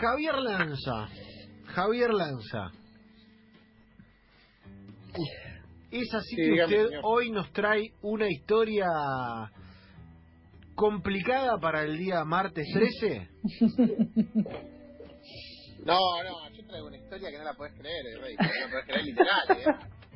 Javier Lanza. Javier Lanza. ¿Es así Sí, que dígame, usted señor. hoy nos trae una historia complicada para el día martes 13? No, no, yo traigo una historia que no la podés creer, eh, Rey. No la podés creer literal, ¿eh?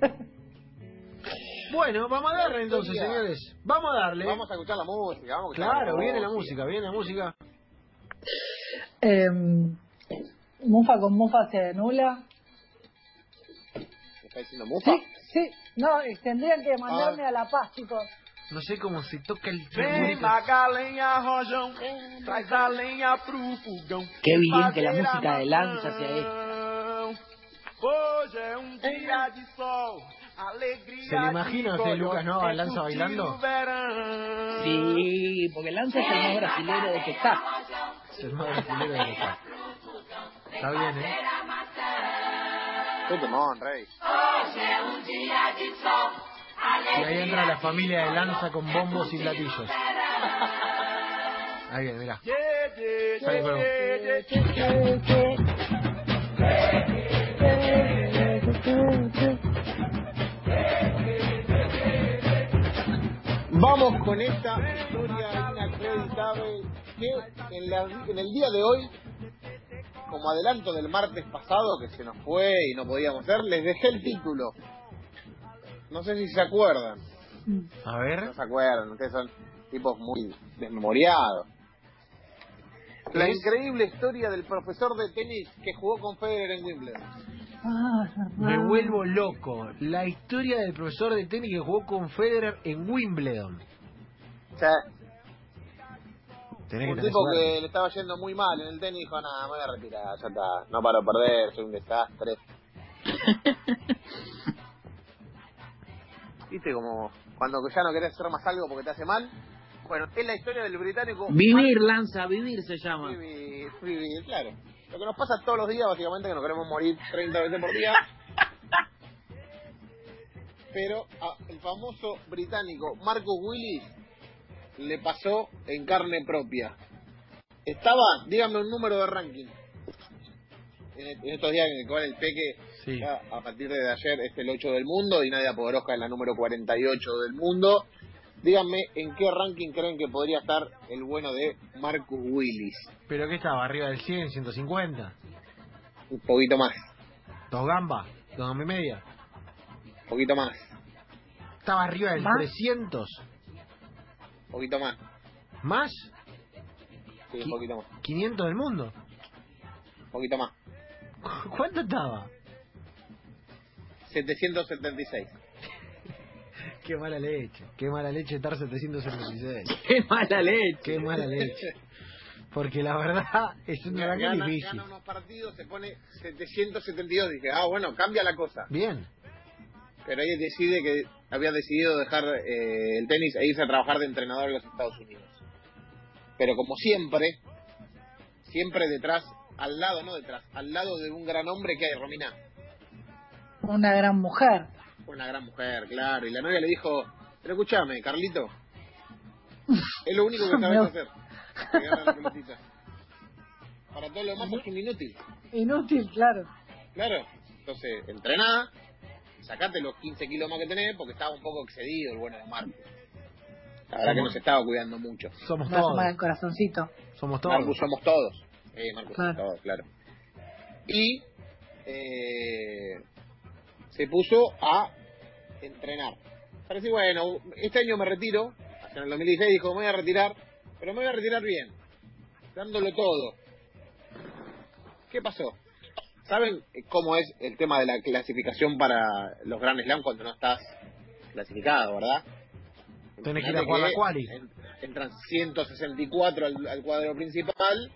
Bueno, vamos a darle entonces, señores. Vamos a darle. Vamos a escuchar la música, vamos a escuchar Claro, la viene la música, viene la música. Eh, mufa con mufa se anula. ¿Me está diciendo mufa? Sí, sí. No, eh, tendrían que mandarme Ah. a La Paz, chicos. No sé cómo se toca el Vem na galinha, rojão, traz a lenha pro fogão. Qué bien que la música de Lanza amanhã. sea esta. Hoje é um dia de sol, alegria ¿Se le imagina a Lucas Nova, é Lanza bailando? Sí, porque Lanza es el más brasilero de que está. Es el más brasilero de acá. Está bien, ¿eh? Qué temón, Rey. Y ahí entra la familia de Lanza con bombos y platillos. Ahí viene, mirá. Sale con-. Vamos con esta historia inacreditable que en, la- en el día de hoy, como adelanto del martes pasado que se nos fue y no podíamos hacer, les dejé el título. No sé si se acuerdan. A ver. No se acuerdan, ustedes son tipos muy desmemoriados. La increíble historia del profesor de tenis que jugó con Federer en Wimbledon. Ah, Me vuelvo loco. La historia del profesor de tenis que jugó con Federer en Wimbledon. O sea, Tenés que un tener tipo suerte. que le estaba yendo muy mal en el tenis dijo, nada, me voy a retirar, ya está, no paro de perder, soy un desastre. ¿Viste como cuando ya no querés hacer más algo porque te hace mal? Bueno, es la historia del británico... Vivir, Lanza, vivir se llama. Vivir, vivir, claro. Lo que nos pasa todos los días, básicamente, que nos queremos morir 30 veces por día. Pero a el famoso británico Marcus Willis le pasó en carne propia. Estaba, dígame un número de ranking. En, en estos días en el cual el Peque, Sí. ya a partir de ayer, es el 8 del mundo y Nadia Podoroska es la número 48 del mundo. Díganme en qué ranking creen que podría estar el bueno de Marcus Willis. ¿Pero qué estaba? ¿Arriba del 100, 150? Un poquito más, ¿Dos gambas? ¿Dos gambas y media? un poquito más, ¿Estaba arriba del ¿Más? 300? Un poquito más, ¿Más? sí, un ¿Qui- poquito más, ¿500 del mundo? un poquito más. ¿Cuánto estaba? 776. Qué mala leche. Qué mala leche estar 776. Qué mala leche. Qué mala leche. Porque la verdad es un Gana, ranking gana difícil. unos partidos, se pone 772. Dije, ah, bueno, cambia la cosa. Bien. Pero ahí decide que había decidido dejar eh, el tenis e irse a trabajar de entrenador en los Estados Unidos. Pero como siempre, siempre detrás, al lado, no detrás, al lado de un gran hombre que hay, Romina. Una gran mujer. Una gran mujer, claro. Y la novia le dijo, pero escúchame, Carlito, es lo único que sabes No. hacer. La. Para todo lo demás sos un inútil. Inútil, claro. Claro. Entonces, entrená, sacate los 15 kilos más que tenés, porque estaba un poco excedido el bueno de Marcos. La verdad que no se estaba cuidando mucho. Somos Me va a todos. el corazoncito. Somos todos. Marcus somos todos. Eh, Marcus somos Claro. todos, claro. Y eh, se puso a entrenar. Para decir, bueno, este año me retiro. En el 2016 dijo, me voy a retirar, pero me voy a retirar bien. Dándolo todo. ¿Qué pasó? ¿Saben cómo es el tema de la clasificación para los Grand Slam cuando no estás clasificado, verdad? Tenés que ir a jugar la quali. en- Entran 164 al, al cuadro principal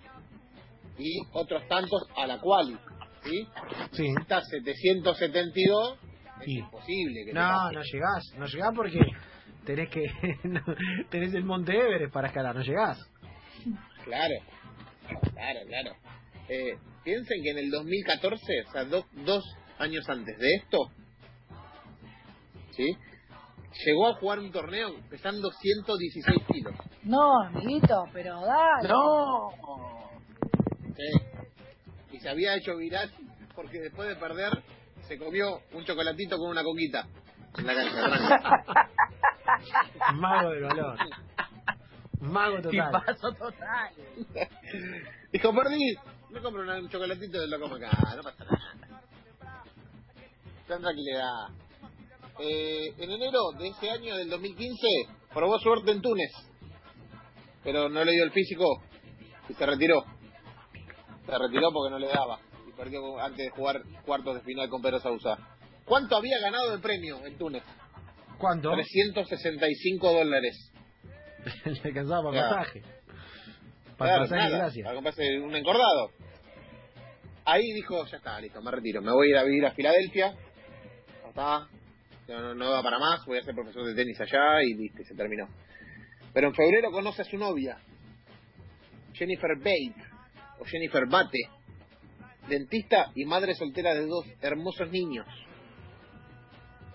y otros tantos a la quali. ¿sí? Sí. Está 772, es imposible que No, no llegás. No llegás porque tenés que no, tenés el Monte Everest para escalar. No llegás. Claro, claro, claro. Eh, piensen que en el 2014, o sea, do- dos años antes de esto, ¿sí? Llegó a jugar un torneo pesando 116 kilos. No, amiguito, pero dale. No. Sí. se había hecho viral porque después de perder se comió un chocolatito con una coquita en la cancha. Mago del valor. Mago total. Tipazo total. Dijo, perdí, me compro un chocolatito y lo como acá, no pasa nada. Ten tranquilidad. Eh, en enero de ese año, del 2015, probó suerte en Túnez, pero no le dio el físico y se retiró. Se retiró porque no le daba y perdió antes de jugar cuartos de final con Pedro Sousa. ¿Cuánto había ganado de premio en Túnez? ¿Cuánto? 365 dólares. Le alcanzaba para Claro. pasaje. Para Claro, pasaje, nada, gracias. Para comprarse un encordado. Ahí dijo, ya está, listo, me retiro. Me voy a ir a vivir a Filadelfia. Ya. No, no, da para más. Voy a ser profesor de tenis allá y listo, se terminó. Pero en febrero conoce a su novia, Jennifer Bate, o Jennifer Bate, dentista y madre soltera de dos hermosos niños.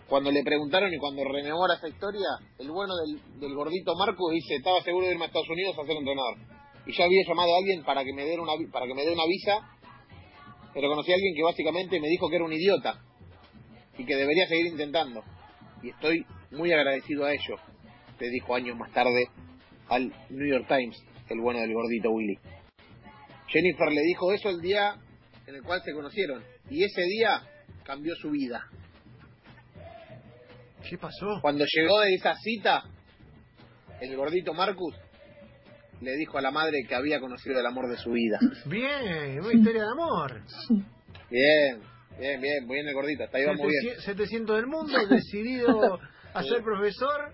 Cuando le preguntaron y cuando rememora esa historia, el bueno del, gordito Marco dice, estaba seguro de irme a Estados Unidos a ser entrenador. Y ya había llamado a alguien para que me dé una, para que me dé una visa, pero conocí a alguien que básicamente me dijo que era un idiota y que debería seguir intentando. Y estoy muy agradecido a ello, le dijo años más tarde al New York Times, el bueno del gordito Willy. Jennifer le dijo eso el día en el cual se conocieron, y ese día cambió su vida. ¿Qué pasó? Cuando llegó de esa cita, el gordito Marcus le dijo a la madre que había conocido el amor de su vida. Bien, una historia de amor. Bien, bien, bien, muy bien el gordito, hasta ahí va muy bien. 700 700 del mundo, decidido a ser profesor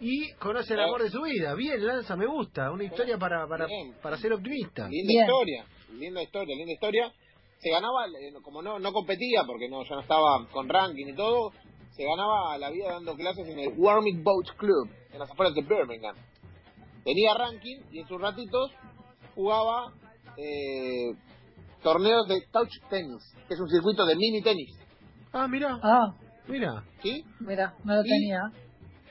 y conoce el amor de su vida. Bien, Lanza, me gusta. Una historia para, para, para ser optimista. Linda Bien. historia, linda historia, linda historia. Se ganaba, eh, como no, no competía, porque no ya no estaba con ranking y todo, se ganaba la vida dando clases en el Warming Boat Club, en las afueras de Birmingham. Tenía ranking y en sus ratitos jugaba eh, torneos de touch tennis, que es un circuito de mini tenis. Ah, mira, Ah, mira. ¿sí? mira, no lo Y- tenía.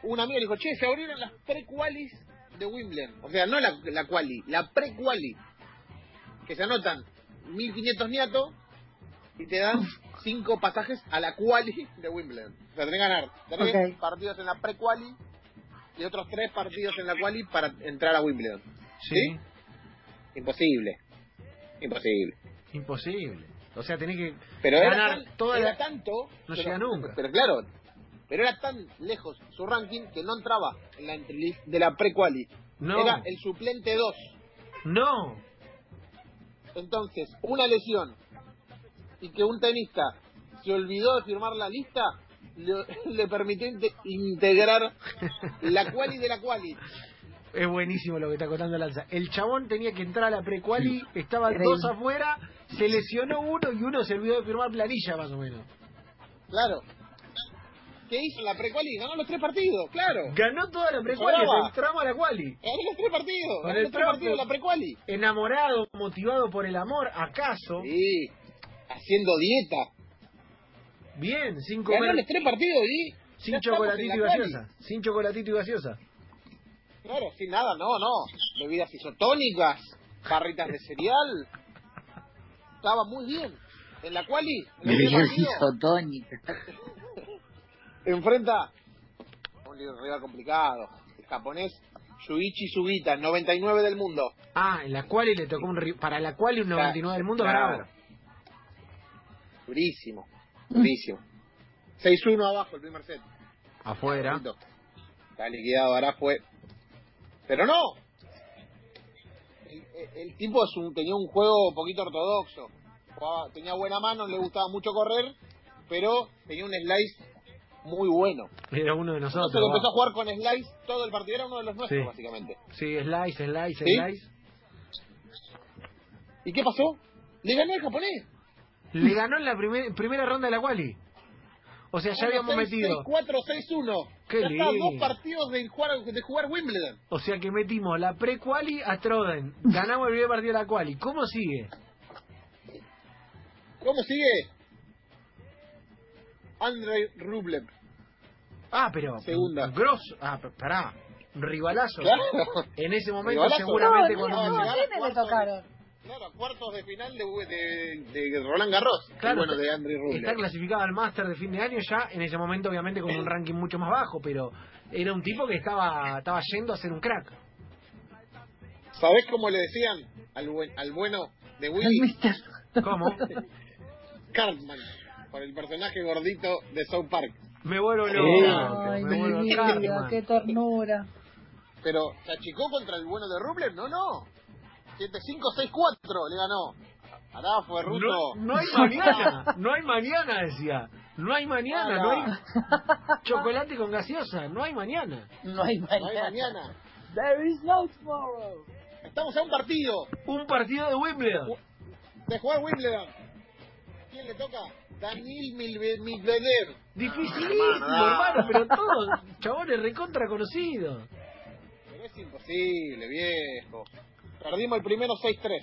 Un amigo le dijo, che, se abrieron las pre-qualis de Wimbledon. O sea, no la, la quali, la pre-quali. Que se anotan 1500 niato y te dan cinco pasajes a la quali de Wimbledon. O sea, tenés que ganar tres Ok. partidos en la pre-quali y otros tres partidos en la quali para entrar a Wimbledon. Sí, ¿Sí? Imposible. Imposible. imposible. O sea, tenés que Pero era, ganar tan- toda era la... tanto... No pero- llega nunca. Pero claro, pero era tan lejos su ranking que no entraba en la entrelist de la pre-quali. No, Era el suplente 2. no. Entonces, una lesión y que un tenista se olvidó de firmar la lista le, le permitió inte- integrar la quali de la quali. Es buenísimo lo que está contando Lanza. El chabón tenía que entrar a la pre-quali, estaban Increíble. dos afuera, se lesionó uno y uno se olvidó de firmar planilla, más o menos. Claro. ¿Qué hizo en la pre-quali? Ganó los tres partidos, claro. Ganó toda la pre-quali, entramos a la quali. Ganó los tres partidos. Ganó los tres partidos de la pre-quali. Enamorado, motivado por el amor, ¿acaso? Sí. Haciendo dieta. Bien, sin comer, tres partidos y... sin chocolatito y gaseosa. Sin chocolatito y gaseosa. Claro, sin nada, no, no. Bebidas isotónicas, barritas de cereal. Estaba muy bien. En la quali, en el primer partido, isotónica. enfrenta a un rival complicado. El japonés Yuichi Sugita, 99 del mundo. Ah, en la quali le tocó un... Para la quali un 99 del mundo Claro. bravo. Durísimo, durísimo. 6-1 abajo el primer set. Afuera. Está liquidado, ahora fue. Pero no. El, el- tipo es un- tenía un juego un poquito ortodoxo. Jugaba- tenía buena mano, le gustaba mucho correr, pero tenía un slice muy bueno. Era uno de nosotros. Entonces empezó a jugar con slice todo el partido, era uno de los nuestros, Sí. básicamente. Sí, slice, slice, ¿Sí? slice. ¿Y qué pasó? Le ganó el japonés. Le ganó en la primer- primera ronda de la quali. O sea, ya habíamos 6, metido. 4, 6-1. Qué Ya está, lindo. dos partidos de jugar, de jugar Wimbledon. O sea que metimos la pre-quali a Troden. Ganamos el primer partido de la quali. ¿Cómo sigue? ¿Cómo sigue? Andrei Rublev. Ah, pero. Segunda. Grosso. Ah, pará. Rivalazo. Claro. En ese momento, Rivalazo. seguramente no, cuando. no, ¿a a quiénes le tocaron? Claro, cuartos de final de, de, de Roland Garros. Claro, bueno, de Andrew Está Rublev. clasificado al Master de fin de año ya, en ese momento obviamente con un ranking mucho más bajo, pero era un tipo que estaba estaba yendo a ser un crack. ¿Sabés cómo le decían al, buen, al bueno de Willy? mister. ¿Cómo? Cartman, por el personaje gordito de South Park. Me vuelvo Sí. loco. Ay, me mi vuelvo vida, Cartman. qué ternura. Pero, ¿se achicó contra el bueno de Rublev? No, no. 7-5-6-4 le ganó. Pará, fue No, ruso. no hay mañana, no hay mañana, decía. No hay mañana, no hay chocolate con gaseosa, no hay mañana. No hay No hay mañana. mañana. There is no tomorrow. Estamos a un partido Un partido de Wimbledon. de jugar Wimbledon. ¿Quién le toca? Daniel Medvedev. Dificilísimo, Hermano, hermano, pero todos chabones recontra conocidos. Pero es imposible, viejo. Perdimos el primero 6-3.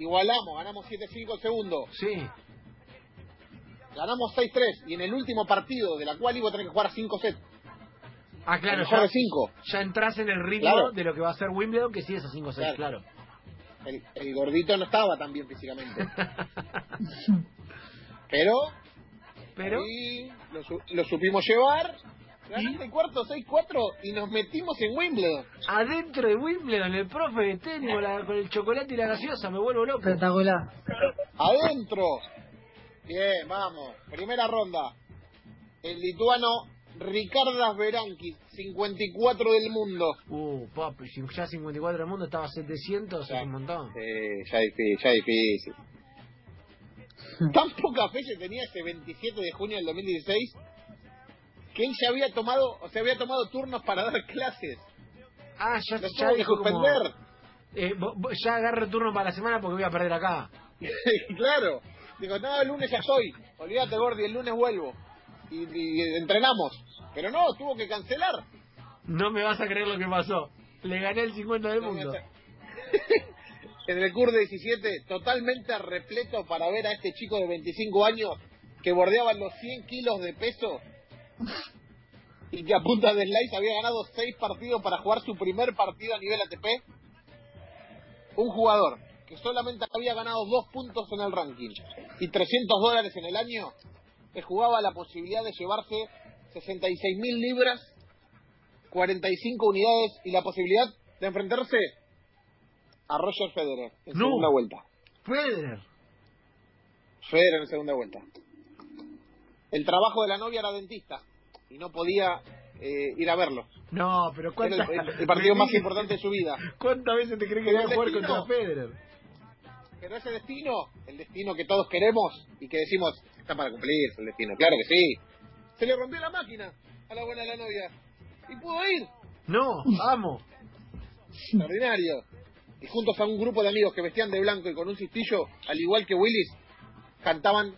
Igualamos, ganamos 7-5 el segundo. Sí. Ganamos 6-3 y en el último partido de la cual iba a tener que jugar 5 sets. Ah, claro, mejor ya, 5. ya entras en el ritmo Claro. de lo que va a ser Wimbledon, que sí es a 5-6, claro. El, el gordito no estaba tan bien físicamente. Pero, Pero, ahí lo, lo supimos llevar. Ganaste el cuarto 6-4 y nos metimos en Wimbledon. adentro de Wimbledon, el profe de tenis con, la- con el chocolate y la gaseosa, me vuelvo loco. Espectacular. Adentro. Bien, vamos. Primera ronda. El lituano Ricardas Berankis, 54 del mundo. Uh, papi, si ya 54 del mundo estaba 700, es un montón. Eh, ya difícil, ya difícil. Tan poca fe se tenía ese 27 de junio del 2016 que él ya había tomado, o sea, había tomado turnos para dar clases. Ah, ya, Lo ya dijo como, suspender. eh, ya agarro turno para la semana porque voy a perder acá. claro. Digo, no, el lunes ya estoy. Olvídate, Gordi, el lunes vuelvo. Y, y entrenamos. Pero no, tuvo que cancelar. No me vas a creer lo que pasó. Le gané el 50 del No mundo. en el CUR de 17, totalmente repleto para ver a este chico de 25 años que bordeaba los 100 kilos de peso y que a punta de slice había ganado 6 partidos para jugar su primer partido a nivel ATP. Un jugador que solamente había ganado 2 puntos en el ranking y 300 dólares en el año, que jugaba la posibilidad de llevarse 66 mil libras, 45 unidades y la posibilidad de enfrentarse a Roger Federer en No. segunda vuelta. Federer. Federer en segunda vuelta. El trabajo de la novia era dentista y no podía eh, ir a verlo. No, pero Era ¿cuántas el, el- el partido más importante de su vida. ¿Cuántas veces te crees que voy a jugar contra Federer? Pero ese destino, el destino que todos queremos y que decimos, está para cumplirse el destino. Claro que sí. Se le rompió la máquina a la buena de la novia. Y pudo ir. No, vamos. Extraordinario. Y juntos a un grupo de amigos que vestían de blanco y con un cistillo, al igual que Willis, cantaban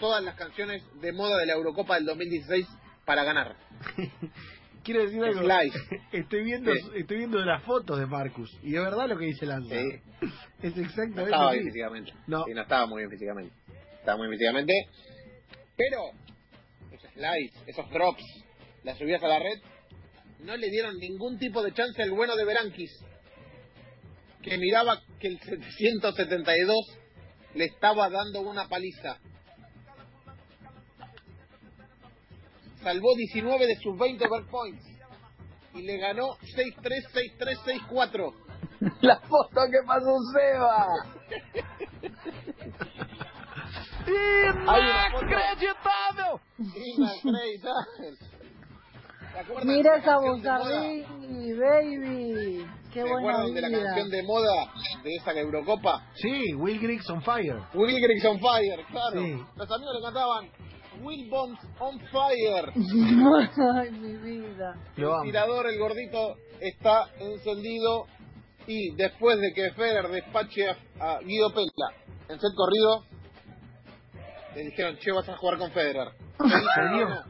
todas las canciones de moda de la Eurocopa del 2016 para ganar. Quiero decir algo. Slice. Estoy viendo, Sí. estoy viendo las fotos de Marcus y de verdad lo que dice Lanza. Sí. Es No exactamente estaba así. bien físicamente. No. Sí, no estaba muy bien físicamente. Estaba muy bien físicamente. Pero esos slides, esos drops, las subidas a la red, no le dieron ningún tipo de chance al bueno de Berankis, que miraba que el 772 le estaba dando una paliza. Salvó 19 de sus 20 break points y le ganó 6-3, 6-3, 6-4. La foto que pasó Seba. ¡Inacreditável! inacreditable. ¿Se acuerdan Mira esa bozarrín, baby. Qué ¿Se buena de la canción de moda de esa Eurocopa? Sí, Will Griggs on fire. Will Griggs on Fire, claro. Sí. Los amigos le cantaban Will Bonds on Fire. Ay, mi vida. El tirador, el gordito, está encendido. Y después de que Federer despache a, a Guido Pella en set corrido, le dijeron, che, vas a jugar con Federer. ¿Qué dijo el ¿Serio? bueno?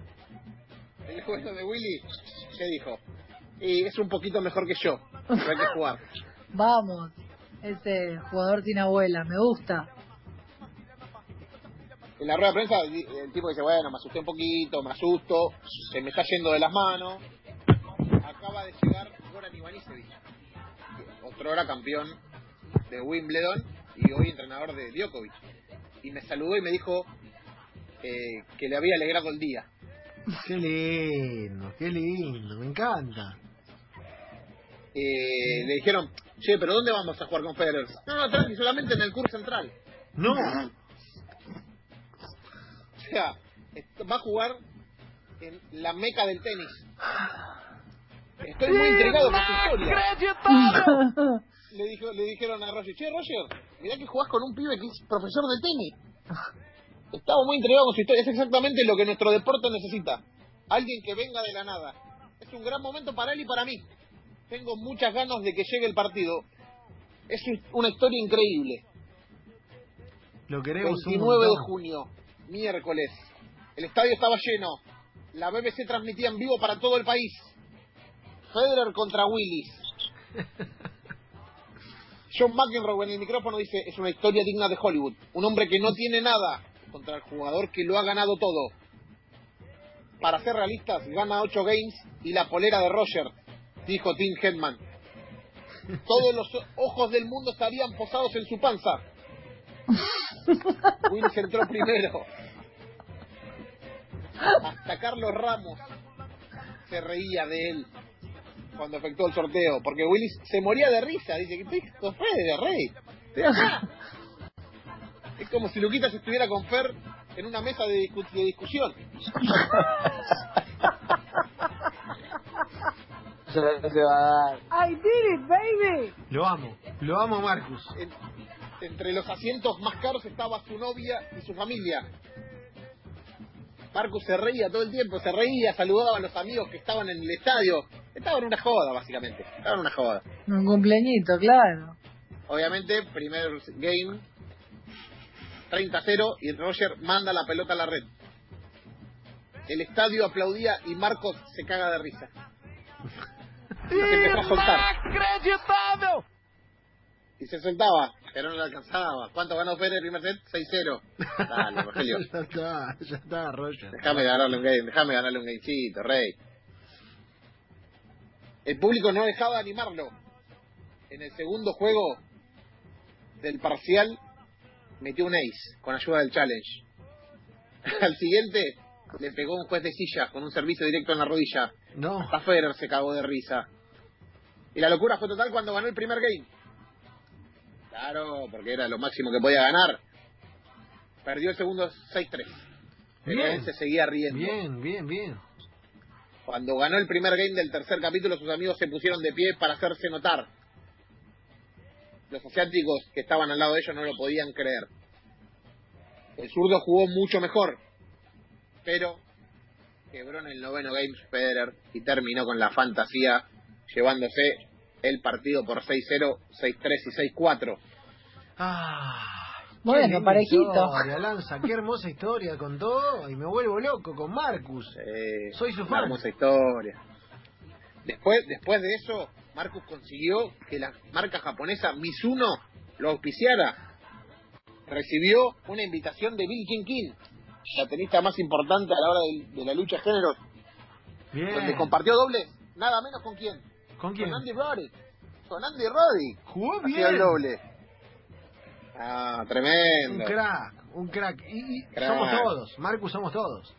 El bueno de Willy, ¿qué dijo? Y es un poquito mejor que yo, pero hay que jugar. Vamos. Ese jugador tiene abuela, me gusta. En la rueda de prensa, el tipo dice, bueno, me asusté un poquito, me asusto, se me está yendo de las manos. Acaba de llegar Goran Ivanisevic, otro hora campeón de Wimbledon, y hoy entrenador de Djokovic. Y me saludó y me dijo eh, que le había alegrado el día. Qué lindo, qué lindo, me encanta. Eh, le dijeron, che, pero ¿dónde vamos a jugar con Federer? No, no, tranqui, solamente en el curso central. No, sea, est- va a jugar en la meca del tenis. Estoy muy intrigado con su historia. Le, dijo, le dijeron a Roger, che, Roger, mirá que jugás con un pibe que es profesor de tenis. Estaba muy intrigado con su historia. Es exactamente lo que nuestro deporte necesita. Alguien que venga de la nada. Es un gran momento para él y para mí. Tengo muchas ganas de que llegue el partido. Es un- una historia increíble. lo queremos un 29 de montón. junio, miércoles. El estadio estaba lleno. La BBC transmitía en vivo para todo el país. Federer contra Willis. John McEnroe en el micrófono dice, es una historia digna de Hollywood. Un hombre que no tiene nada contra el jugador que lo ha ganado todo. Para ser realistas, gana 8 games y la polera de Roger, dijo Tim Hedman. Todos los ojos del mundo estarían posados en su panza. Willis entró primero. Hasta Carlos Ramos se reía de él cuando efectuó el sorteo, porque Willis se moría de risa. Dice, ¿qué esto fue de rey? Es como si Luquitas estuviera con Fer en una mesa de, discu- de discusión. Se va a dar. I did it, baby. Lo amo, lo amo Marcus. En- entre los asientos más caros estaba su novia y su familia. Marcus se reía todo el tiempo, se reía, saludaba a los amigos que estaban en el estadio. Estaba en una joda, básicamente. Estaba en una joda. Un cumpleañito, claro. Obviamente, primer game, 30-0, y Roger manda la pelota a la red. El estadio aplaudía y Marcos se caga de risa. Se empezó a soltar. Inacreditável! Y se soltaba, pero no le alcanzaba. ¿Cuánto ganó Federer el primer set? 6-0. Dale, Rogelio. ya está, ya está, Roger. Déjame ganarle un game, déjame ganarle un gamecito, rey. El público no dejaba de animarlo. En el segundo juego del parcial metió un ace con ayuda del challenge. Al siguiente le pegó un juez de silla con un servicio directo en la rodilla. No, Hasta Federer se cagó de risa. Y la locura fue total cuando ganó el primer game. Claro, porque era lo máximo que podía ganar. Perdió el segundo 6-3. Pero Bien. él se seguía riendo. bien, bien, bien. Cuando ganó el primer game del tercer capítulo, sus amigos se pusieron de pie para hacerse notar. Los asiáticos que estaban al lado de ellos no lo podían creer. El zurdo jugó mucho mejor, pero quebró en el noveno game Federer y terminó con la fantasía llevándose el partido por 6-0, 6-3 y 6-4. Ah, Bueno, parejito. Historia, Lanza, qué hermosa historia contó y me vuelvo loco con Marcus. Eh, Soy su fan. hermosa historia. Después, después de eso, Marcus consiguió que la marca japonesa Mizuno lo auspiciara. Recibió una invitación de Bill King King, la tenista más importante a la hora de, de la lucha de géneros, Bien. donde compartió doble, nada menos con quién. ¿Con quién? Con Andy Roddick. Con Andy Roddick. Jugó Hacía el bien. doble. Ah, Un tremendo. crack, un crack. Y, y Crack. somos todos, Marcus somos todos.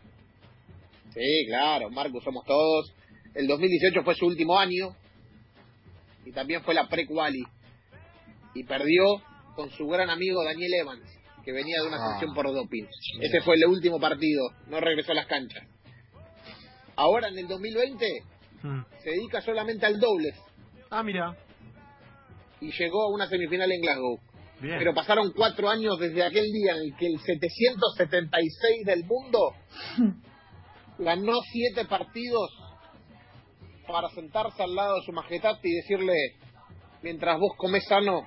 Sí, claro, Marcus somos todos. El 2018 fue su último año y también fue la pre-quali. Y perdió con su gran amigo Daniel Evans, que venía de una Ah. sanción por doping. Ese fue el último partido, no regresó a las canchas. Ahora en el 2020 Mm. se dedica solamente al dobles Ah, mira. y llegó a una semifinal en Glasgow. Bien. Pero pasaron cuatro años desde aquel día en el que el 776 del mundo ganó siete partidos para sentarse al lado de su majestad y decirle, mientras vos comés sano,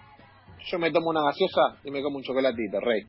yo me tomo una gaseosa y me como un chocolatito, rey.